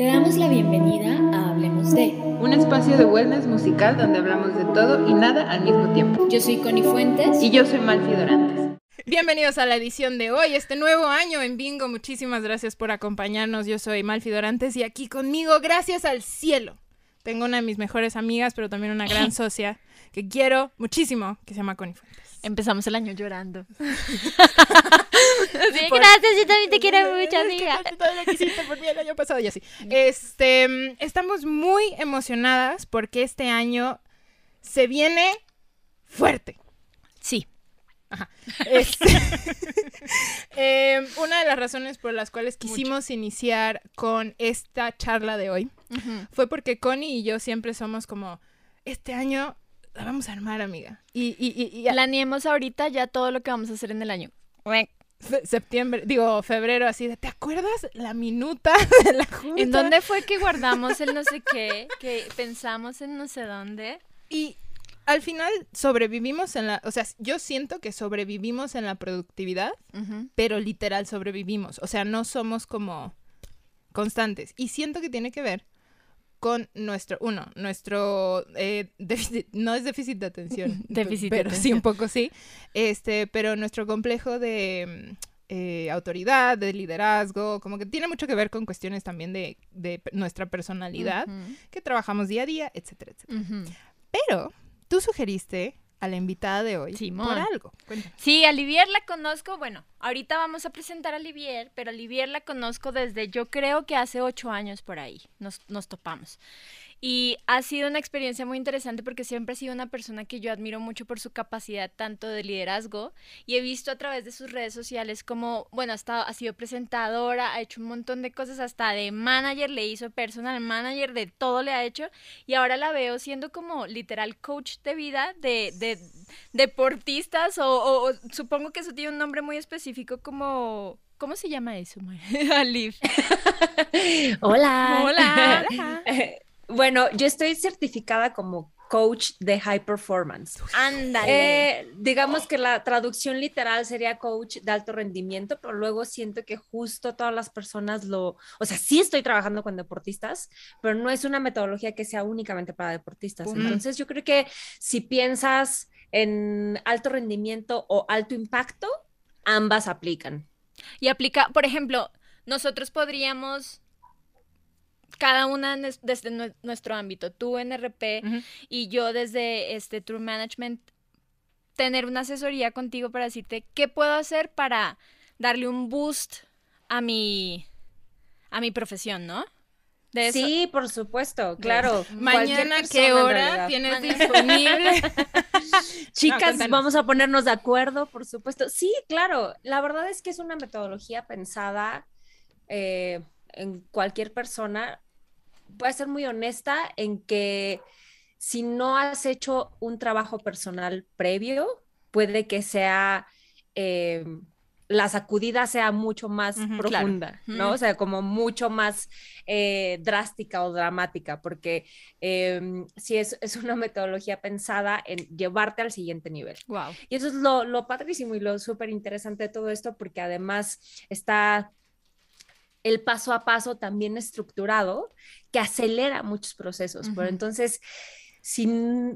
Te damos la bienvenida a Hablemos de, un espacio de wellness musical donde hablamos de todo y nada al mismo tiempo. Yo soy Connie Fuentes. Y yo soy Malfi Dorantes. Bienvenidos a la edición de hoy, este nuevo año en Bingo. Muchísimas gracias por acompañarnos. Yo soy Malfi Dorantes y aquí conmigo, gracias al cielo. Tengo una de mis mejores amigas, pero también una gran socia que quiero muchísimo, que se llama Connie Fuentes. Empezamos el año llorando. Sí, gracias, yo también te quiero mucho, amiga. por mí el año pasado y así. Este, mm, estamos muy emocionadas porque este año se viene fuerte. Sí. Este, em, una de las razones por las cuales quisimos iniciar con esta charla de hoy fue porque Connie y yo siempre somos como, este año la vamos a armar, amiga. Y, y, y, y Planeemos ahorita ya todo lo que vamos a hacer en el año. septiembre, digo, febrero, así de, ¿te acuerdas la minuta de la junta? ¿En dónde fue que guardamos el no sé qué? Que pensamos en no sé dónde. Y al final sobrevivimos en la, o sea, yo siento que sobrevivimos en la productividad, pero literal sobrevivimos. O sea, no somos como constantes. Y siento que tiene que ver con nuestro, uno, nuestro eh, déficit, no es déficit de atención, Déficit de pero sí atención. un poco sí, este, pero nuestro complejo de mm, eh, autoridad, de liderazgo, como que tiene mucho que ver con cuestiones también de, de nuestra personalidad, que trabajamos día a día, etcétera, etcétera. Pero tú sugeriste a la invitada de hoy Simón. por algo. Sí, a Livier la conozco, bueno, ahorita vamos a presentar a Livier, pero a Livier la conozco desde yo creo que hace ocho años por ahí, nos, nos topamos. Y ha sido una experiencia muy interesante porque siempre ha sido una persona que yo admiro mucho por su capacidad tanto de liderazgo y he visto a través de sus redes sociales como, bueno, ha, estado- ha sido presentadora, ha hecho un montón de cosas, hasta de manager, le hizo personal manager, de todo le ha hecho y ahora la veo siendo como literal coach de vida de, de deportistas o, o- o supongo que eso tiene un nombre muy específico como... ¿Cómo se llama eso, Maya? Liv. Hola. Hola. bueno, yo estoy certificada como coach de high performance. Ándale. Eh, digamos que la traducción literal sería coach de alto rendimiento, pero luego siento que justo todas las personas lo, o sea, sí estoy trabajando con deportistas, pero no es una metodología que sea únicamente para deportistas. Entonces yo creo que si piensas en alto rendimiento o alto impacto, ambas aplican. Y aplica, por ejemplo, nosotros podríamos, cada una desde nue- nuestro ámbito, tú en RP y yo desde este True Management, tener una asesoría contigo para decirte qué puedo hacer para darle un boost a mi, a mi profesión, ¿no? De eso- Sí, por supuesto, claro. Mañana, ¿qué hora tienes Mañana. disponible? Chicas, vamos a ponernos de acuerdo, por supuesto. Sí, claro, la verdad es que es una metodología pensada eh, en cualquier persona. Voy a ser muy honesta en que si no has hecho un trabajo personal previo, puede que sea... eh, la sacudida sea mucho más profunda, ¿no? O sea, como mucho más eh, drástica o dramática, porque eh, sí es, es una metodología pensada en llevarte al siguiente nivel. Wow. Y eso es lo, lo padrísimo y lo súper interesante de todo esto, porque además está el paso a paso también estructurado que acelera muchos procesos. Pero entonces, si,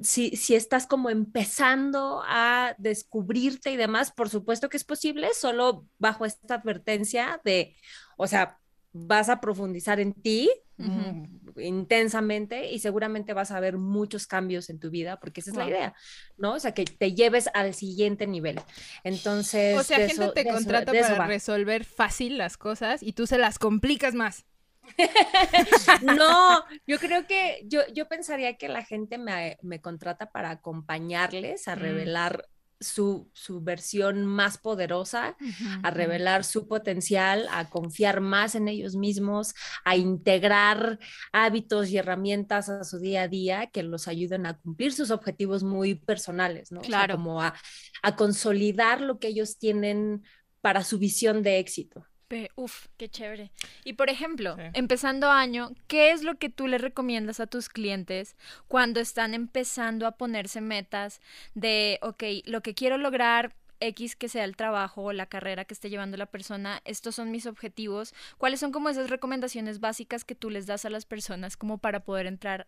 si, si estás como empezando a descubrirte y demás, por supuesto que es posible, solo bajo esta advertencia de, o sea, vas a profundizar en ti mm, intensamente y seguramente vas a ver muchos cambios en tu vida, porque esa es la idea, ¿no? O sea, que te lleves al siguiente nivel. Entonces, o sea, gente eso- te contrata eso para resolver fácil las cosas y tú se las complicas más. No, yo creo que yo, yo pensaría que la gente me, me contrata para acompañarles a Mm. revelar su, su versión más poderosa, a revelar su potencial, a confiar más en ellos mismos, a integrar hábitos y herramientas a su día a día que los ayuden a cumplir sus objetivos muy personales, ¿no? O sea, Claro. como a, a consolidar lo que ellos tienen para su visión de éxito. Uf, qué chévere. Y por ejemplo, Sí. empezando año, ¿qué es lo que tú le recomiendas a tus clientes cuando están empezando a ponerse metas de, ok, lo que quiero lograr X que sea el trabajo o la carrera que esté llevando la persona, estos son mis objetivos. ¿Cuáles son como esas recomendaciones básicas que tú les das a las personas como para poder entrar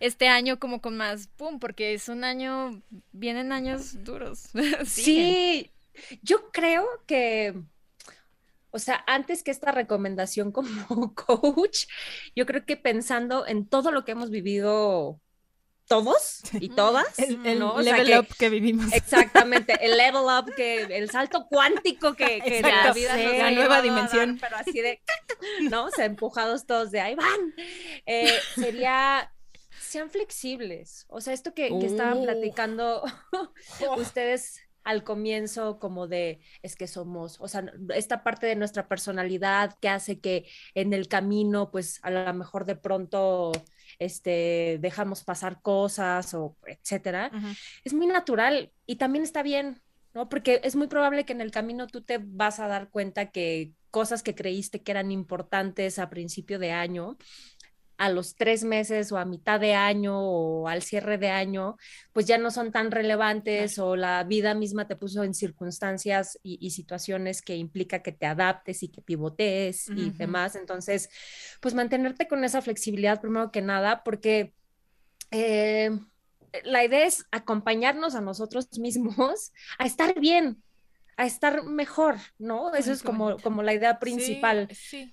este año como con más pum? Porque es un año, vienen años duros. sí, yo creo que o sea, antes que esta recomendación como coach, yo creo que pensando en todo lo que hemos vivido todos y todas. El, level up que vivimos. Exactamente, el level up, que, el salto cuántico que, que la vida nos La nueva dimensión. pero así de, ¿no? Se empujados todos de ahí van. Eh, sería, sean flexibles. O sea, esto que, que estaban uh. platicando ustedes al comienzo como de es que somos, o sea, esta parte de nuestra personalidad que hace que en el camino, pues a lo mejor de pronto este, dejamos pasar cosas o etcétera, es muy natural y también está bien, ¿no? Porque es muy probable que en el camino tú te vas a dar cuenta que cosas que creíste que eran importantes a principio de año, a los tres meses o a mitad de año o al cierre de año, pues ya no son tan relevantes o la vida misma te puso en circunstancias y, situaciones que implica que te adaptes y que pivotees y demás. Entonces, pues mantenerte con esa flexibilidad primero que nada, porque... Eh, la idea es acompañarnos a nosotros mismos a estar bien, a estar mejor, ¿no? Eso es como, como la idea principal.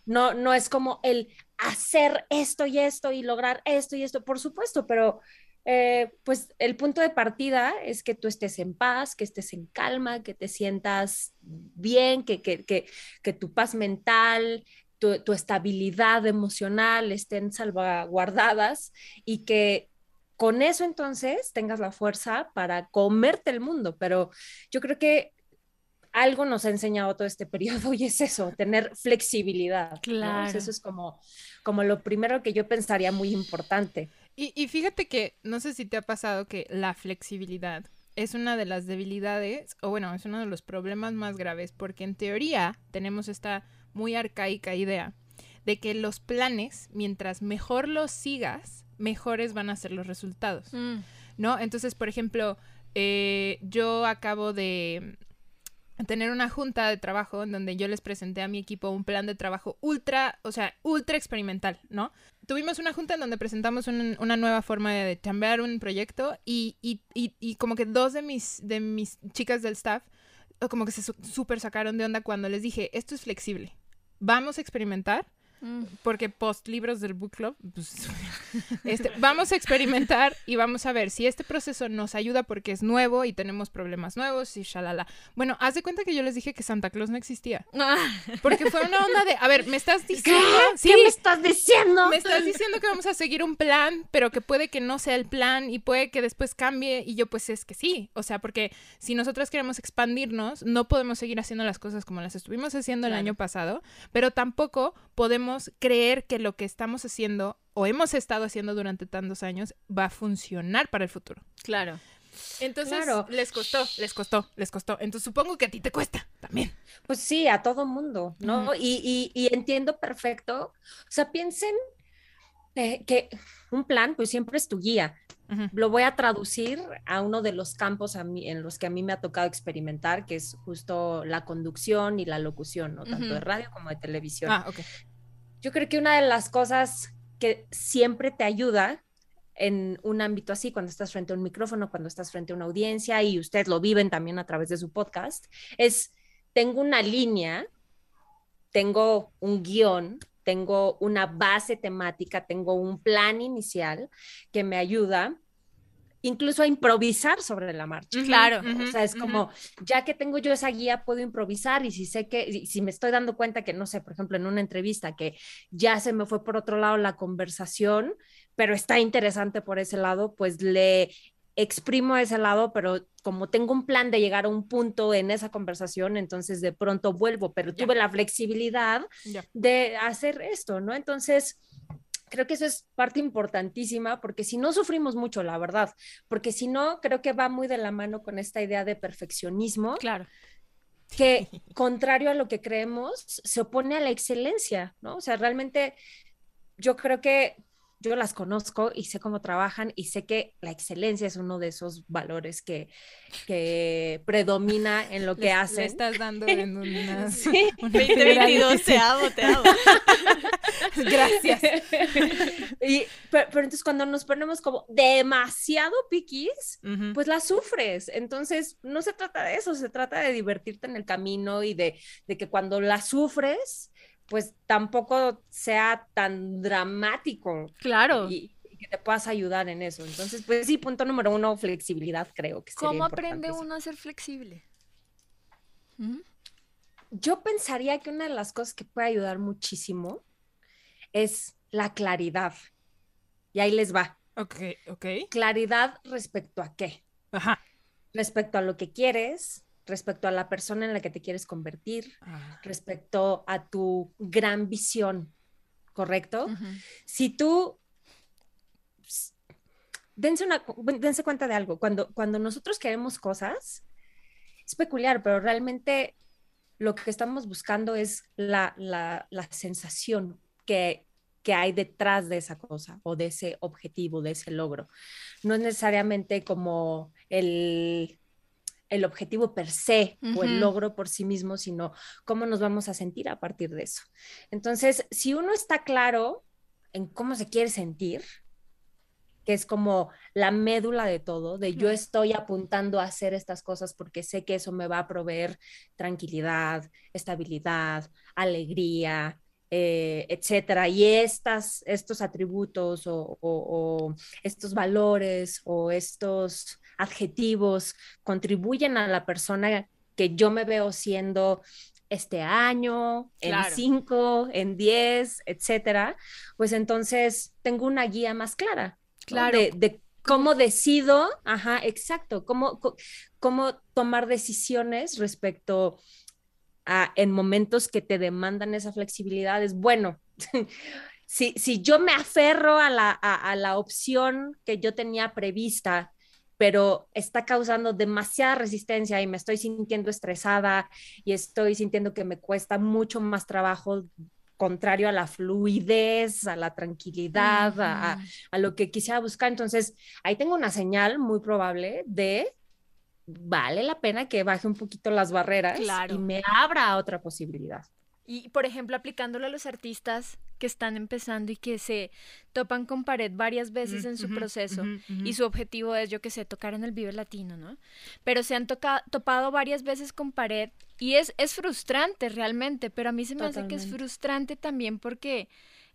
No, no es como el hacer esto y esto y lograr esto y esto, por supuesto, pero eh, pues el punto de partida es que tú estés en paz, que estés en calma, que te sientas bien, que, que, que, tu paz mental, tu, tu, estabilidad emocional estén salvaguardadas y que con eso entonces tengas la fuerza para comerte el mundo. Pero yo creo que algo nos ha enseñado todo este periodo y es eso, tener flexibilidad. Claro. Eso es como, como lo primero que yo pensaría muy importante. Y, y fíjate que, no sé si te ha pasado que la flexibilidad es una de las debilidades, o bueno, es uno de los problemas más graves, porque en teoría tenemos esta muy arcaica idea de que los planes, mientras mejor los sigas, mejores van a ser los resultados, mm. ¿no? Entonces, por ejemplo, eh, yo acabo de tener una junta de trabajo en donde yo les presenté a mi equipo un plan de trabajo ultra, o sea, ultra experimental, ¿no? Tuvimos una junta en donde presentamos una nueva forma de chambear un proyecto y, y, y, como que dos de mis, de mis chicas del staff como que se súper sacaron de onda cuando les dije, esto es flexible, vamos a experimentar Mm. Porque post libros del book club, pues, este, vamos a experimentar y vamos a ver si este proceso nos ayuda porque es nuevo y tenemos problemas nuevos y shalala. Bueno, haz de cuenta que yo les dije que Santa Claus no existía. Porque fue una onda de, a ver, me estás diciendo... ¿Qué, me estás diciendo? Me estás diciendo que vamos a seguir un plan, pero que puede que no sea el plan y puede que después cambie y yo pues es que sí. O sea, porque si nosotros queremos expandirnos, no podemos seguir haciendo las cosas como las estuvimos haciendo el año pasado, pero tampoco podemos creer que lo que estamos haciendo o hemos estado haciendo durante tantos años va a funcionar para el futuro. Claro. Entonces, les costó, les costó, les costó. Entonces, supongo que a ti te cuesta también. Pues sí, a todo mundo, ¿no? y, y, entiendo perfecto. O sea, piensen eh, que un plan, pues siempre es tu guía. Lo voy a traducir a uno de los campos a mí, en los que a mí me ha tocado experimentar, que es justo la conducción y la locución, ¿no? Tanto de radio como de televisión. Ah, ok. Yo creo que una de las cosas que siempre te ayuda en un ámbito así, cuando estás frente a un micrófono, cuando estás frente a una audiencia y ustedes lo viven también a través de su podcast, es, tengo una línea, tengo un guion, tengo una base temática, tengo un plan inicial que me ayuda incluso a improvisar sobre la marcha. Claro. o sea, es como, ya que tengo yo esa guía, puedo improvisar y si sé que, si me estoy dando cuenta que, no sé, por ejemplo, en una entrevista que ya se me fue por otro lado la conversación, pero está interesante por ese lado, pues le exprimo ese lado, pero como tengo un plan de llegar a un punto en esa conversación, entonces de pronto vuelvo, pero tuve la flexibilidad de hacer esto, ¿no? Entonces, creo que eso es parte importantísima porque si no sufrimos mucho, la verdad, porque si no, creo que va muy de la mano con esta idea de perfeccionismo. Claro. Que contrario a lo que creemos, se opone a la excelencia, ¿no? O sea, realmente yo creo que yo las conozco y sé cómo trabajan y sé que la excelencia es uno de esos valores que, que predomina en lo que Le- hacen. Le estás dando en una... Sí. una 2022, te amo, te amo. Gracias. y, pero, pero entonces cuando nos ponemos como demasiado piquis, pues la sufres. Entonces, no se trata de eso, se trata de divertirte en el camino y de, de que cuando la sufres, pues tampoco sea tan dramático Claro. y, que te puedas ayudar en eso. Entonces, pues sí, punto número uno, flexibilidad, creo que ¿Cómo aprende uno a ser flexible? ¿Mm? Yo pensaría que una de las cosas que puede ayudar muchísimo es la claridad. Y ahí les va. Ok, ok. Claridad respecto a qué? Ajá. Respecto a lo que quieres, respecto a la persona en la que te quieres convertir, Ah, respecto a tu gran visión, ¿correcto? Si tú, dense, una, dense cuenta de algo, cuando, cuando nosotros queremos cosas, es peculiar, pero realmente lo que estamos buscando es la, la, la sensación que, que hay detrás de esa cosa o de ese objetivo, de ese logro. No es necesariamente como el, el objetivo per se o el logro por sí mismo, sino cómo nos vamos a sentir a partir de eso. Entonces, si uno está claro en cómo se quiere sentir, que es como la médula de todo, de yo estoy apuntando a hacer estas cosas porque sé que eso me va a proveer tranquilidad, estabilidad, alegría, eh, etcétera. Y estas, estos atributos o, o- o estos valores o estos adjetivos contribuyen a la persona que yo me veo siendo este año, en cinco, en diez, etcétera, pues entonces tengo una guía más clara. ¿no? Claro. De, de cómo decido, ajá, exacto, cómo, cómo tomar decisiones respecto a en momentos que te demandan esa flexibilidad. Es bueno, si, si yo me aferro a la, a, a la opción que yo tenía prevista, pero está causando demasiada resistencia y me estoy sintiendo estresada y estoy sintiendo que me cuesta mucho más trabajo contrario a la fluidez, a la tranquilidad, a, a lo que quisiera buscar. Entonces, ahí tengo una señal muy probable de vale la pena que baje un poquito las barreras Claro. y me abra a otra posibilidad. Y, por ejemplo, aplicándolo a los artistas que están empezando y que se topan con pared varias veces en su proceso y su objetivo es, yo que sé, tocar en el Vive Latino, ¿no? Pero se han toca- topado varias veces con pared y es, es frustrante realmente, pero a mí se me hace que es frustrante también porque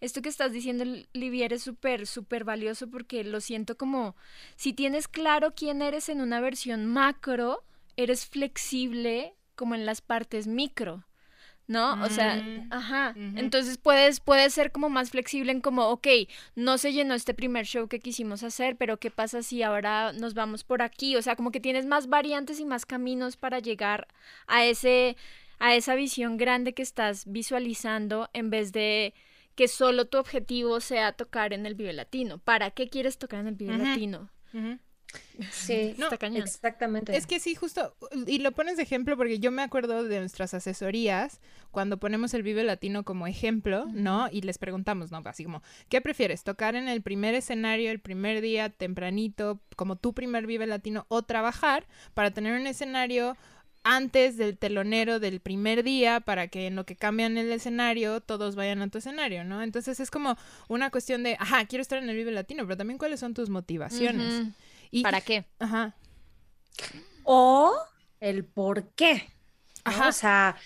esto que estás diciendo, Livier, es súper, súper valioso porque lo siento como, si tienes claro quién eres en una versión macro, eres flexible como en las partes micro. ¿no? O sea, Mm, ajá. Entonces puedes, puedes ser como más flexible en como, ok, no se llenó este primer show que quisimos hacer, pero ¿qué pasa si ahora nos vamos por aquí? O sea, como que tienes más variantes y más caminos para llegar a ese, a esa visión grande que estás visualizando en vez de que solo tu objetivo sea tocar en el Vive Latino. ¿Para qué quieres tocar en el Vive. Latino? Sí, No, Está cañón. exactamente. Es que sí, justo, y lo pones de ejemplo porque yo me acuerdo de nuestras asesorías cuando ponemos el Vive Latino como ejemplo, ¿no? Y les preguntamos, ¿no? Así como, ¿qué prefieres? ¿Tocar en el primer escenario, el primer día, tempranito, como tu primer Vive Latino, o trabajar para tener un escenario antes del telonero del primer día para que en lo que cambian el escenario todos vayan a tu escenario, ¿no? Entonces es como una cuestión de, ajá, quiero estar en el Vive Latino, pero también cuáles son tus motivaciones. Y, ¿Para qué? Ajá. o el por qué. ¿no? Ajá. O sea,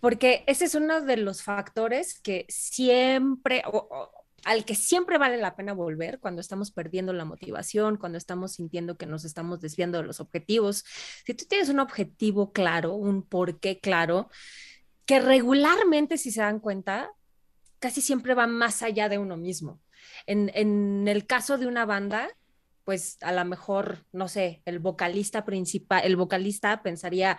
porque ese es uno de los factores que siempre, o- o- al que siempre vale la pena volver cuando estamos perdiendo la motivación, cuando estamos sintiendo que nos estamos desviando de los objetivos. Si tú tienes un objetivo claro, un por qué claro, que regularmente, si se dan cuenta, casi siempre va más allá de uno mismo. En, en el caso de una banda, pues a lo mejor, no sé, el vocalista principal, el vocalista pensaría,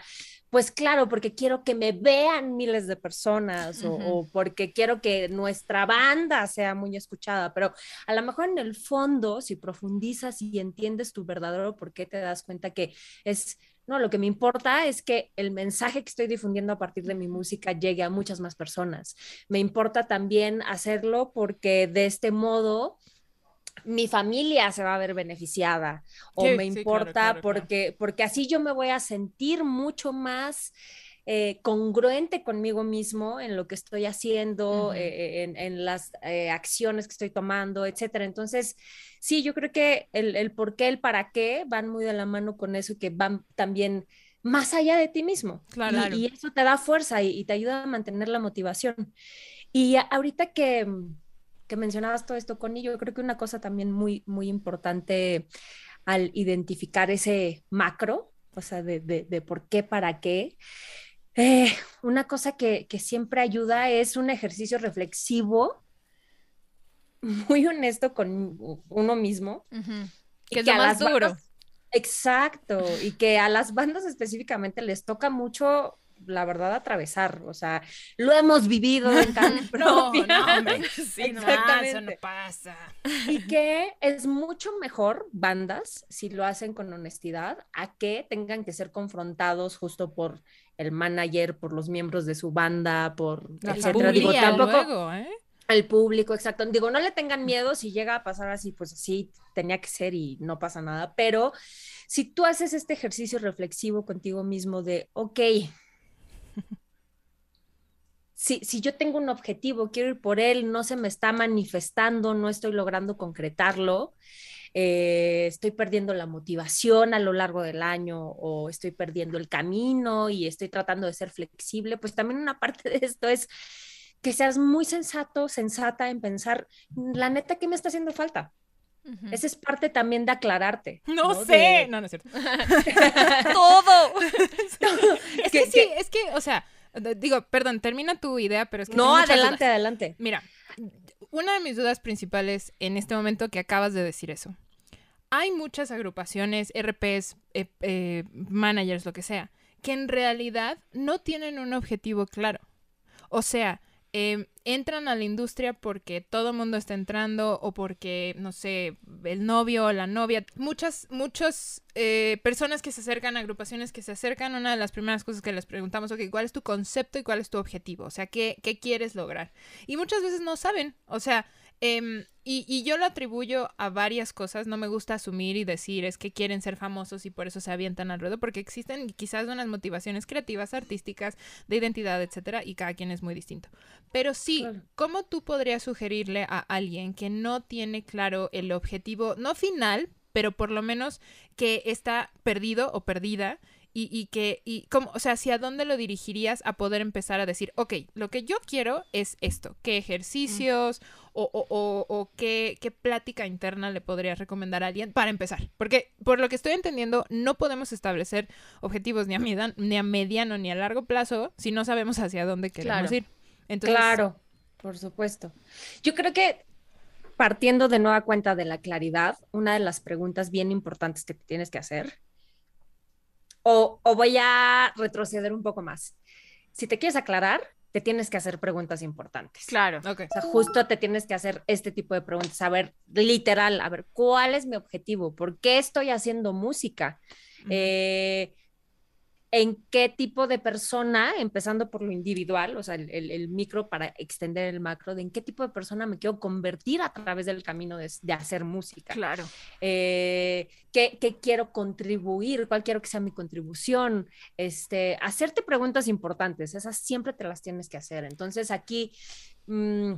pues claro, porque quiero que me vean miles de personas o, porque quiero que nuestra banda sea muy escuchada, pero a lo mejor en el fondo, si profundizas y entiendes tu verdadero por qué, te das cuenta que es no, lo que me importa es que el mensaje que estoy difundiendo a partir de mi música llegue a muchas más personas. Me importa también hacerlo porque de este modo mi familia se va a ver beneficiada o me importa porque, porque así yo me voy a sentir mucho más eh, congruente conmigo mismo en lo que estoy haciendo, eh, en, las eh, acciones que estoy tomando, etcétera. Entonces, sí, yo creo que el, el por qué, el para qué van muy de la mano con eso, que van también más allá de ti mismo. Claro. Y, eso te da fuerza y, te ayuda a mantener la motivación. Y ahorita que, que mencionabas todo esto, Connie, yo creo que una cosa también muy, muy importante al identificar ese macro, o sea, de, de, por qué, para qué. Eh, una cosa que, que, siempre ayuda es un ejercicio reflexivo, muy honesto con uno mismo. Que es lo más duro. Exacto, y que a las bandas específicamente les toca mucho la verdad, atravesar. O sea, lo hemos vivido en carne propia. No, no, sí, eso no pasa. Y que es mucho mejor bandas si lo hacen con honestidad a que tengan que ser confrontados justo por el manager, por los miembros de su banda, por etcétera. Digo, tampoco. ¿eh? El público, exacto. Digo, no le tengan miedo si llega a pasar así, pues así tenía que ser y no pasa nada. Pero si tú haces este ejercicio reflexivo contigo mismo de, ok, si, si yo tengo un objetivo, quiero ir por él, no se me está manifestando, no estoy logrando concretarlo, eh, estoy perdiendo la motivación a lo largo del año o estoy perdiendo el camino y estoy tratando de ser flexible, pues también una parte de esto es que seas muy sensato, sensata en pensar, la neta, ¿qué me está haciendo falta? Esa es parte también de aclararte. No, sé. No, no es cierto. Todo. es que, sí, es que, o sea, digo, perdón, termina tu idea, pero es que. No, adelante, adelante. Mira, una de mis dudas principales en este momento que acabas de decir eso. Hay muchas agrupaciones, RPs, eh, eh, managers, lo que sea, que en realidad no tienen un objetivo claro. O sea, Em, entran a la industria porque todo el mundo está entrando o porque, no sé, el novio o la novia, muchas, muchas eh, personas que se acercan, agrupaciones que se acercan, una de las primeras cosas que les preguntamos, ok, ¿cuál es tu concepto y cuál es tu objetivo? O sea, ¿qué, qué quieres lograr? Y muchas veces no saben, o sea, Em, y, yo lo atribuyo a varias cosas. No me gusta asumir y decir es que quieren ser famosos y por eso se avientan al ruedo, porque existen quizás unas motivaciones creativas, artísticas, de identidad, etcétera, y cada quien es muy distinto. Pero sí, ¿cómo tú podrías sugerirle a alguien que no tiene claro el objetivo, no final, pero por lo menos que está perdido o perdida y, y que, y como, o sea, ¿hacia dónde lo dirigirías a poder empezar a decir, ok, lo que yo quiero es esto, qué ejercicios o, o, o, o, qué, qué plática interna le podrías recomendar a alguien para empezar? Porque por lo que estoy entendiendo, no podemos establecer objetivos ni a, ni a mediano ni a largo plazo si no sabemos hacia dónde queremos ir. Entonces, claro, por supuesto. Yo creo que partiendo de nueva cuenta de la claridad, una de las preguntas bien importantes que tienes que hacer o, voy a retroceder un poco más. Si te quieres aclarar, te tienes que hacer preguntas importantes. Claro. O sea, justo te tienes que hacer este tipo de preguntas. A ver, literal, a ver, ¿cuál es mi objetivo? ¿Por qué estoy haciendo música? eh, en qué tipo de persona, empezando por lo individual, o sea, el, micro para extender el macro, de en qué tipo de persona me quiero convertir a través del camino de, hacer música. Claro. Eh, ¿qué, quiero contribuir? ¿Cuál quiero que sea mi contribución? Este, hacerte preguntas importantes, esas siempre te las tienes que hacer. Entonces aquí... Mm,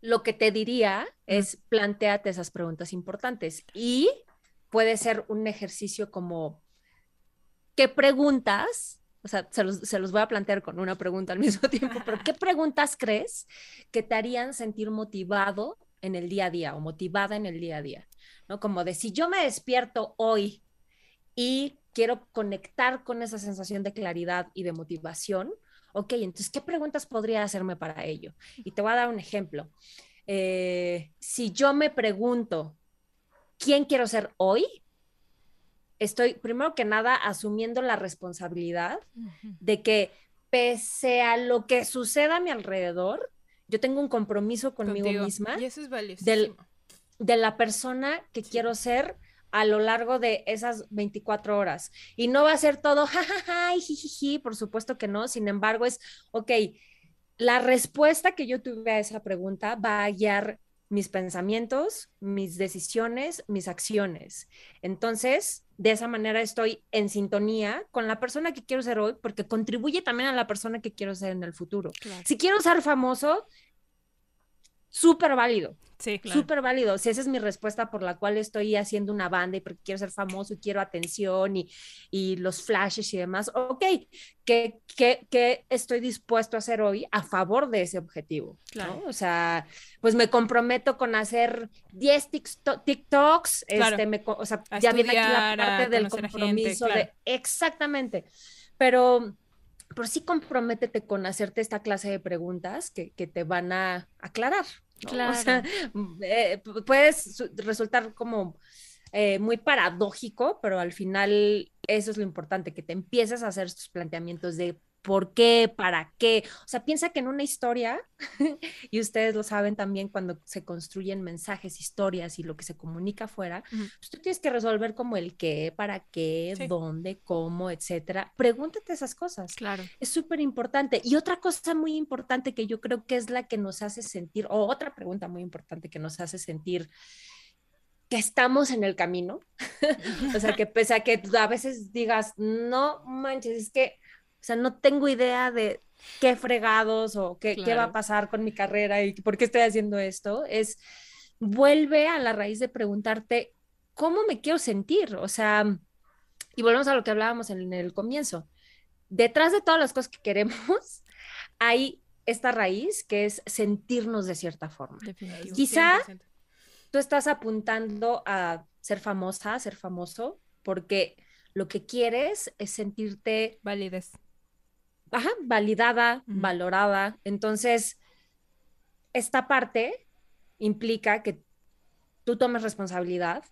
lo que te diría es planteate esas preguntas importantes y puede ser un ejercicio como ¿qué preguntas? O sea, se los, voy a plantear con una pregunta al mismo tiempo, pero ¿qué preguntas crees que te harían sentir motivado en el día a día o motivada en el día a día? ¿No? Como de si yo me despierto hoy y quiero conectar con esa sensación de claridad y de motivación, ok, entonces, ¿qué preguntas podría hacerme para ello? Y te voy a dar un ejemplo. Eh, si yo me pregunto, ¿quién quiero ser hoy? Estoy primero que nada asumiendo la responsabilidad de que pese a lo que suceda a mi alrededor, yo tengo un compromiso conmigo misma. Y eso es de la persona que quiero ser a lo largo de esas 24 horas. Y no va a ser todo, jajaja, jijiji, por supuesto que no. Sin embargo, es, ok, la respuesta que yo tuve a esa pregunta va a guiar mis pensamientos, mis decisiones, mis acciones. Entonces, de esa manera estoy en sintonía con la persona que quiero ser hoy, porque contribuye también a la persona que quiero ser en el futuro. Si quiero ser famoso, súper válido. Sí, claro. Súper válido. Si esa es mi respuesta por la cual estoy haciendo una banda y porque quiero ser famoso y quiero atención y, y los flashes y demás, ok, ¿qué, qué, qué estoy dispuesto a hacer hoy a favor de ese objetivo? Claro. ¿no? O sea, pues me comprometo con hacer 10 TikToks, Claro. este, me o sea, A ya viene aquí la parte del gente, compromiso de, exactamente, pero pero sí comprométete con hacerte esta clase de preguntas que, que te van a aclarar. ¿No? Claro. O sea, eh, pu- puedes su- resultar como eh, muy paradójico, pero al final eso es lo importante, que te empieces a hacer estos planteamientos de por qué, para qué. O sea, piensa que en una historia, y ustedes lo saben también cuando se construyen mensajes, historias y lo que se comunica afuera, pues tú tienes que resolver como el qué, para qué, Sí. dónde, cómo, etcétera. Pregúntate esas cosas. Claro. Es súper importante. Y otra cosa muy importante que yo creo que es la que nos hace sentir, o otra pregunta muy importante que nos hace sentir que estamos en el camino. o sea, que pese a que a veces digas, no manches, es que, o sea, no tengo idea de qué fregados o qué, qué va a pasar con mi carrera y por qué estoy haciendo esto, es vuelve a la raíz de preguntarte, ¿cómo me quiero sentir? O sea, y volvemos a lo que hablábamos en el comienzo detrás de todas las cosas que queremos, hay esta raíz que es sentirnos de cierta forma. Definitivo. Quizá 100%. Tú estás apuntando a ser famosa, a ser famoso, porque lo que quieres es sentirte Validez. Ajá, validada, valorada. Entonces, esta parte implica que tú tomes responsabilidad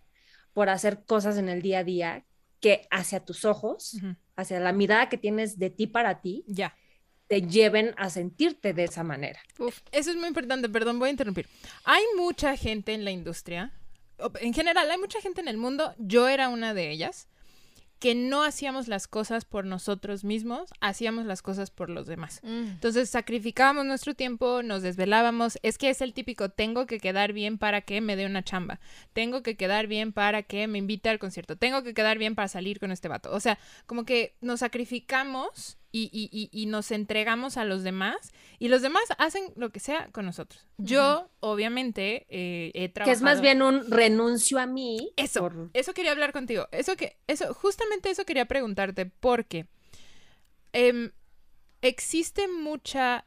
por hacer cosas en el día a día que hacia tus ojos, hacia la mirada que tienes de ti para ti, Ya. te lleven a sentirte de esa manera. Uf, eso es muy importante, perdón, voy a interrumpir. Hay mucha gente en la industria, en general, hay mucha gente en el mundo, yo era una de ellas, que no hacíamos las cosas por nosotros mismos, hacíamos las cosas por los demás. Mm. Entonces sacrificábamos nuestro tiempo, nos desvelábamos. Es que es el típico, tengo que quedar bien para que me dé una chamba. Tengo que quedar bien para que me invite al concierto. Tengo que quedar bien para salir con este vato. O sea, como que nos sacrificamos y, y- y- y nos entregamos a los demás y los demás hacen lo que sea con nosotros. Yo, obviamente, eh, he Que trabajado... es más bien un renuncio a mí. Eso, por- eso quería hablar contigo. Eso que, eso, justamente eso quería preguntarte, porque em, existe mucha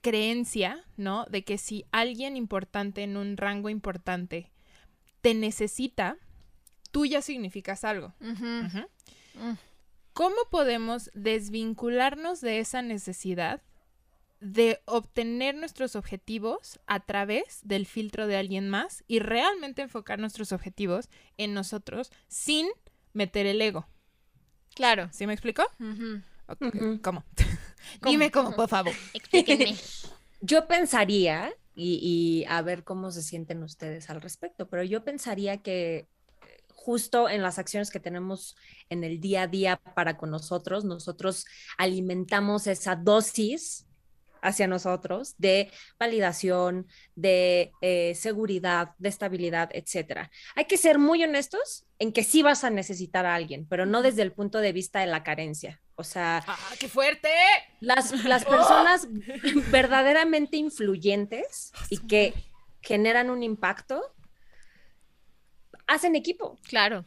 creencia, ¿no? De que si alguien importante en un rango importante te necesita, tú ya significas algo. Ujú. Mm. ¿Cómo podemos desvincularnos de esa necesidad de obtener nuestros objetivos a través del filtro de alguien más y realmente enfocar nuestros objetivos en nosotros sin meter el ego? Claro. ¿Sí me explicó? Ujú. ¿Cómo? Dime cómo, por favor. Explíquenme. Yo pensaría, y, y a ver cómo se sienten ustedes al respecto, pero yo pensaría que justo en las acciones que tenemos en el día a día para con nosotros, nosotros alimentamos esa dosis hacia nosotros de validación, de eh, seguridad, de estabilidad, etcétera. Hay que ser muy honestos en que sí vas a necesitar a alguien, pero no desde el punto de vista de la carencia. O sea, ¡Ah, qué fuerte! las, las personas verdaderamente influyentes y que generan un impacto, hacen equipo, Claro.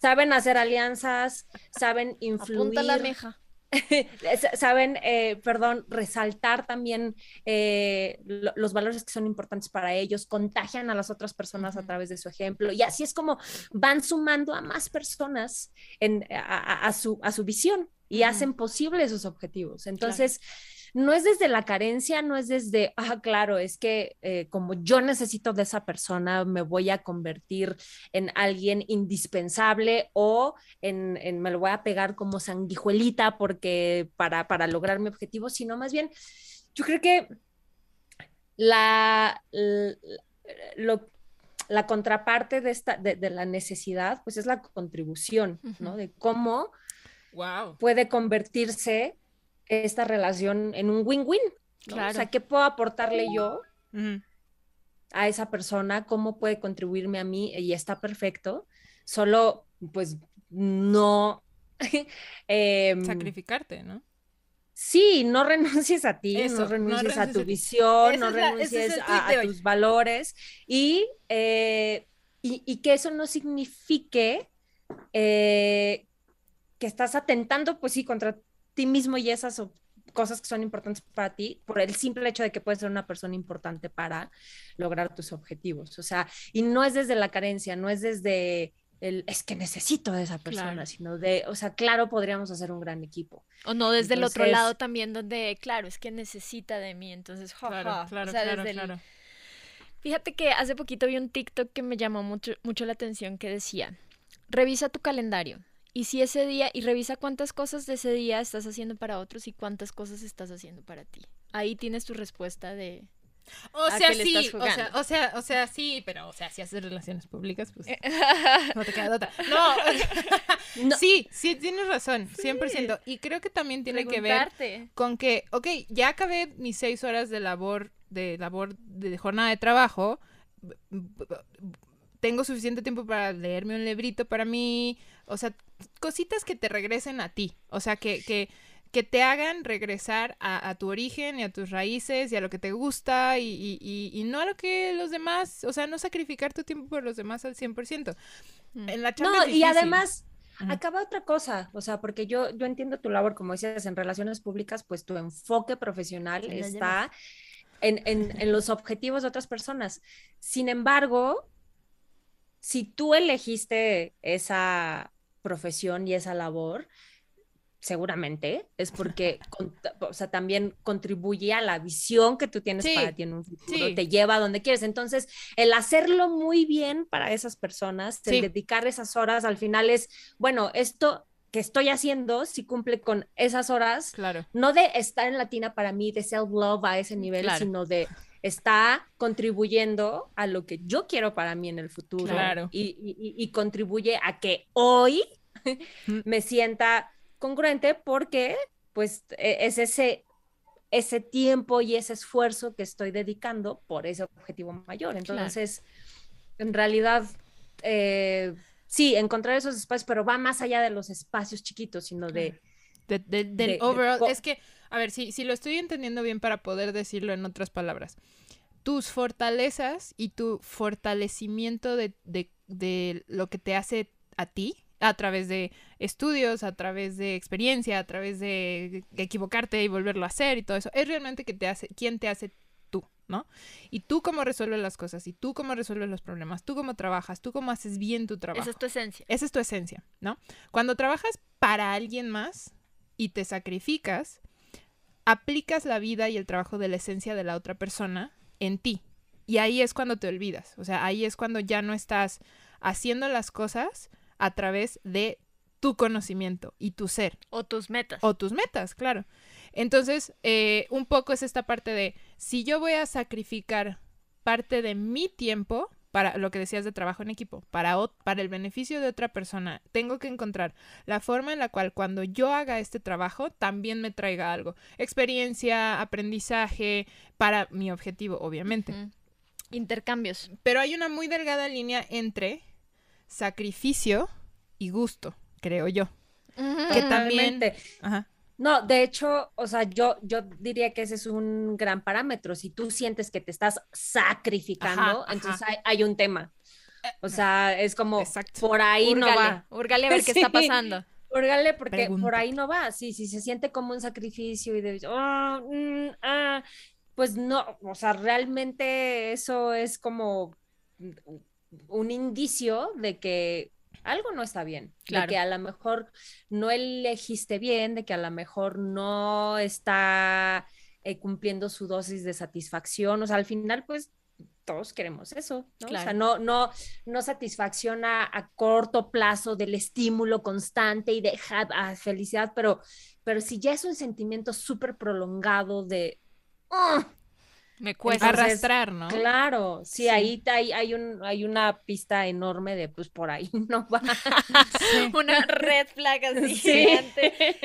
saben hacer alianzas, saben influir, Apunta la meja. sa- saben, eh, perdón, resaltar también eh, lo- los valores que son importantes para ellos, contagian a las otras personas a través de su ejemplo y así es como van sumando a más personas en, a, a- a su, a su visión y hacen posible sus objetivos. Entonces, no es desde la carencia, no es desde, ah, claro, es que eh, como yo necesito de esa persona, me voy a convertir en alguien indispensable o en, en me lo voy a pegar como sanguijuelita porque para, para lograr mi objetivo, sino más bien, yo creo que la, lo- la contraparte de, esta, de, de la necesidad, pues es la contribución, ¿no? De cómo ¡Wow! puede convertirse esta relación en un win-win. ¿no? Claro. O sea, ¿qué puedo aportarle yo a esa persona, cómo puede contribuirme a mí y está perfecto. Solo, pues, no... Em, Sacrificarte, ¿no? Sí, no renuncies a ti, no, renuncies a tu visión, no renuncies a, tus valores eh, y, y, que eso no signifique eh, que estás atentando, pues sí, contra ti mismo y esas cosas que son importantes para ti por el simple hecho de que puedes ser una persona importante para lograr tus objetivos. O sea, y no es desde la carencia, no es desde el es que necesito de esa persona, sino de, o sea, claro, podríamos hacer un gran equipo. O no desde el otro lado también donde, claro, es que necesita de mí, entonces, claro, claro, claro, Fíjate que hace poquito vi un TikTok que me llamó mucho, mucho la atención que decía, revisa tu calendario y si ese día, y revisa cuántas cosas de ese día estás haciendo para otros y cuántas cosas estás haciendo para ti. Ahí tienes tu respuesta de, o sea, sí, o sea, o sea, o sea, sí, pero, o sea, si haces relaciones públicas, pues no te queda otra. No, sí, sí, tienes razón, 100%. Y creo que también tiene que ver con que, ok, ya acabé mis seis horas de labor, de labor, de jornada de trabajo, tengo suficiente tiempo para leerme un librito para mí, o sea, cositas que te regresen a ti, o sea, que, que que te hagan regresar a, tu origen y a tus raíces y a lo que te gusta y, no a lo que los demás, o sea, no sacrificar tu tiempo por los demás al 100%. Mm. En la no, y además, acaba otra cosa, o sea, porque yo, yo entiendo tu labor, como decías, en relaciones públicas, pues tu enfoque profesional está en, en los objetivos de otras personas. Sin embargo, si tú elegiste esa profesión y esa labor, seguramente es porque o sea, también contribuye a la visión que tú tienes para ti en un futuro, te lleva a donde quieres. Entonces, el hacerlo muy bien para esas personas, el dedicar esas horas, al final es, bueno, esto que estoy haciendo si cumple con esas horas, claro. no de estar en latina para mí, de self-love a ese nivel, sino de está contribuyendo a lo que yo quiero para mí en el futuro y, y contribuye a que hoy me sienta congruente porque pues e, es ese, ese tiempo y ese esfuerzo que estoy dedicando por ese objetivo mayor. Entonces, en realidad, eh, sí, encontrar esos espacios, pero va más allá de los espacios chiquitos, sino de... del overall, es que, a ver, si, si lo estoy entendiendo bien para poder decirlo en otras palabras, tus fortalezas y tu fortalecimiento de, de lo que te hace a ti, a través de estudios, a través de experiencia, a través de equivocarte y volverlo a hacer y todo eso, es realmente que te hace, quién te hace tú, ¿no? Y tú cómo resuelves las cosas, y tú cómo resuelves los problemas, tú cómo trabajas, tú cómo haces bien tu trabajo. Esa es tu esencia. Esa es tu esencia, ¿no? Cuando trabajas para alguien más y te sacrificas, aplicas la vida y el trabajo de la esencia de la otra persona en ti. Y ahí es cuando te olvidas, o sea, ahí es cuando ya no estás haciendo las cosas a través de tu conocimiento y tu ser. O tus metas. O tus metas, claro. Entonces, eh, un poco es esta parte de, si yo voy a sacrificar parte de mi tiempo para lo que decías de trabajo en equipo, para, para el beneficio de otra persona, tengo que encontrar la forma en la cual cuando yo haga este trabajo también me traiga algo. Experiencia, aprendizaje, para mi objetivo, obviamente. Intercambios. Pero hay una muy delgada línea entre sacrificio y gusto, creo yo. Que también... No, de hecho, o sea, yo, yo diría que ese es un gran parámetro. Si tú sientes que te estás sacrificando, entonces hay, un tema. O sea, es como por ahí no va. Úrgale a ver qué está pasando. Úrgale porque por ahí no va. Sí, si se siente como un sacrificio y de, ah, mm, ah", pues no, o sea, realmente eso es como un indicio de que algo no está bien, de que a lo mejor no elegiste bien, de que a lo mejor no está eh, cumpliendo su dosis de satisfacción, o sea, al final pues todos queremos eso, ¿no? O sea, no, no, no satisfacción a, corto plazo del estímulo constante y de felicidad, pero, pero si ya es un sentimiento súper prolongado de, ¡ah! Me cuesta arrastrar, ¿no? Claro, sí, ahí hay, hay, un, hay una pista enorme de, pues por ahí no va. Una red flag así